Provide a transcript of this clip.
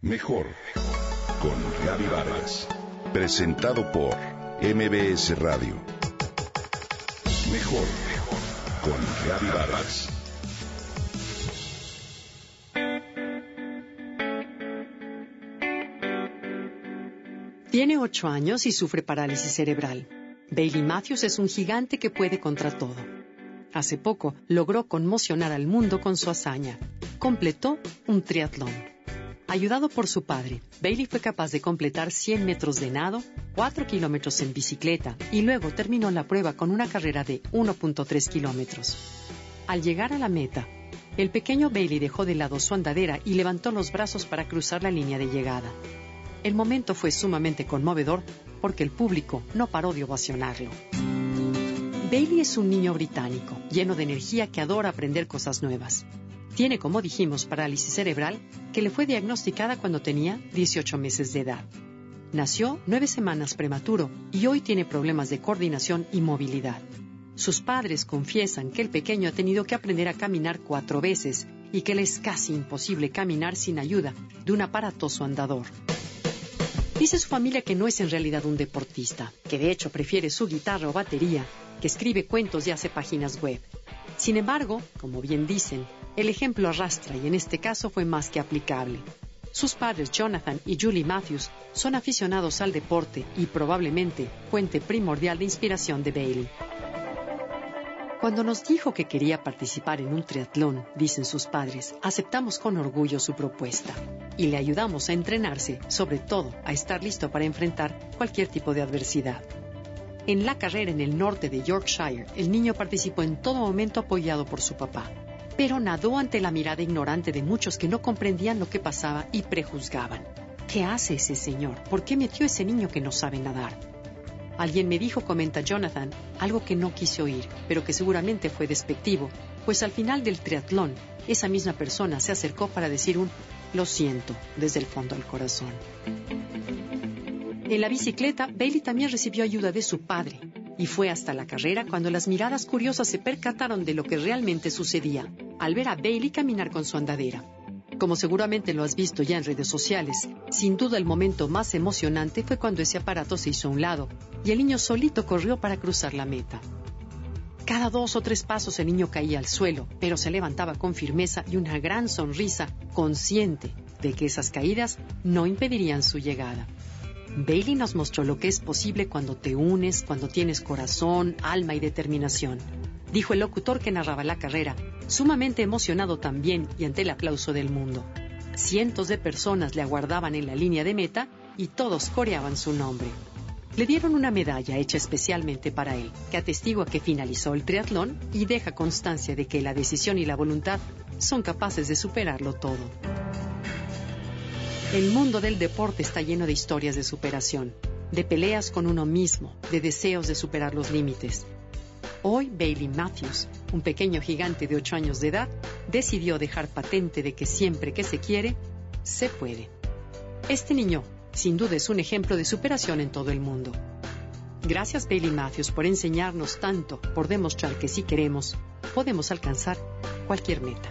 Mejor con Gaby Vargas. Presentado por MBS Radio. Mejor con Gaby Vargas. Tiene ocho años y sufre parálisis cerebral. Bailey Matthews es un gigante que puede contra todo. Hace poco logró conmocionar al mundo con su hazaña. Completó un triatlón. Ayudado por su padre, Bailey fue capaz de completar 100 metros de nado, 4 kilómetros en bicicleta y luego terminó la prueba con una carrera de 1.3 kilómetros. Al llegar a la meta, el pequeño Bailey dejó de lado su andadera y levantó los brazos para cruzar la línea de llegada. El momento fue sumamente conmovedor porque el público no paró de ovacionarlo. Bailey es un niño británico, lleno de energía que adora aprender cosas nuevas. Tiene, como dijimos, parálisis cerebral que le fue diagnosticada cuando tenía 18 meses de edad. Nació nueve semanas prematuro y hoy tiene problemas de coordinación y movilidad. Sus padres confiesan que el pequeño ha tenido que aprender a caminar cuatro veces y que le es casi imposible caminar sin ayuda de un aparatoso andador. Dice su familia que no es en realidad un deportista, que de hecho prefiere su guitarra o batería, que escribe cuentos y hace páginas web. Sin embargo, como bien dicen, el ejemplo arrastra y en este caso fue más que aplicable. Sus padres Jonathan y Julie Matthews son aficionados al deporte y probablemente fuente primordial de inspiración de Bailey. Cuando nos dijo que quería participar en un triatlón, dicen sus padres, aceptamos con orgullo su propuesta y le ayudamos a entrenarse, sobre todo a estar listo para enfrentar cualquier tipo de adversidad. En la carrera en el norte de Yorkshire, el niño participó en todo momento apoyado por su papá, pero nadó ante la mirada ignorante de muchos que no comprendían lo que pasaba y prejuzgaban. ¿Qué hace ese señor? ¿Por qué metió ese niño que no sabe nadar? Alguien me dijo, comenta Jonathan, algo que no quise oír, pero que seguramente fue despectivo, pues al final del triatlón, esa misma persona se acercó para decir un lo siento desde el fondo del corazón. En la bicicleta, Bailey también recibió ayuda de su padre, y fue hasta la carrera cuando las miradas curiosas se percataron de lo que realmente sucedía, al ver a Bailey caminar con su andadera. Como seguramente lo has visto ya en redes sociales, sin duda el momento más emocionante fue cuando ese aparato se hizo a un lado y el niño solito corrió para cruzar la meta. Cada dos o tres pasos el niño caía al suelo, pero se levantaba con firmeza y una gran sonrisa, consciente de que esas caídas no impedirían su llegada. Bailey nos mostró lo que es posible cuando te unes, cuando tienes corazón, alma y determinación dijo el locutor que narraba la carrera, sumamente emocionado también y ante el aplauso del mundo. Cientos de personas le aguardaban en la línea de meta y todos coreaban su nombre. Le dieron una medalla hecha especialmente para él, que atestigua que finalizó el triatlón y deja constancia de que la decisión y la voluntad son capaces de superarlo todo. El mundo del deporte está lleno de historias de superación, de peleas con uno mismo, de deseos de superar los límites. Hoy Bailey Matthews, un pequeño gigante de 8 años de edad, decidió dejar patente de que siempre que se quiere, se puede. Este niño, sin duda, es un ejemplo de superación en todo el mundo. Gracias Bailey Matthews por enseñarnos tanto, por demostrar que si queremos, podemos alcanzar cualquier meta.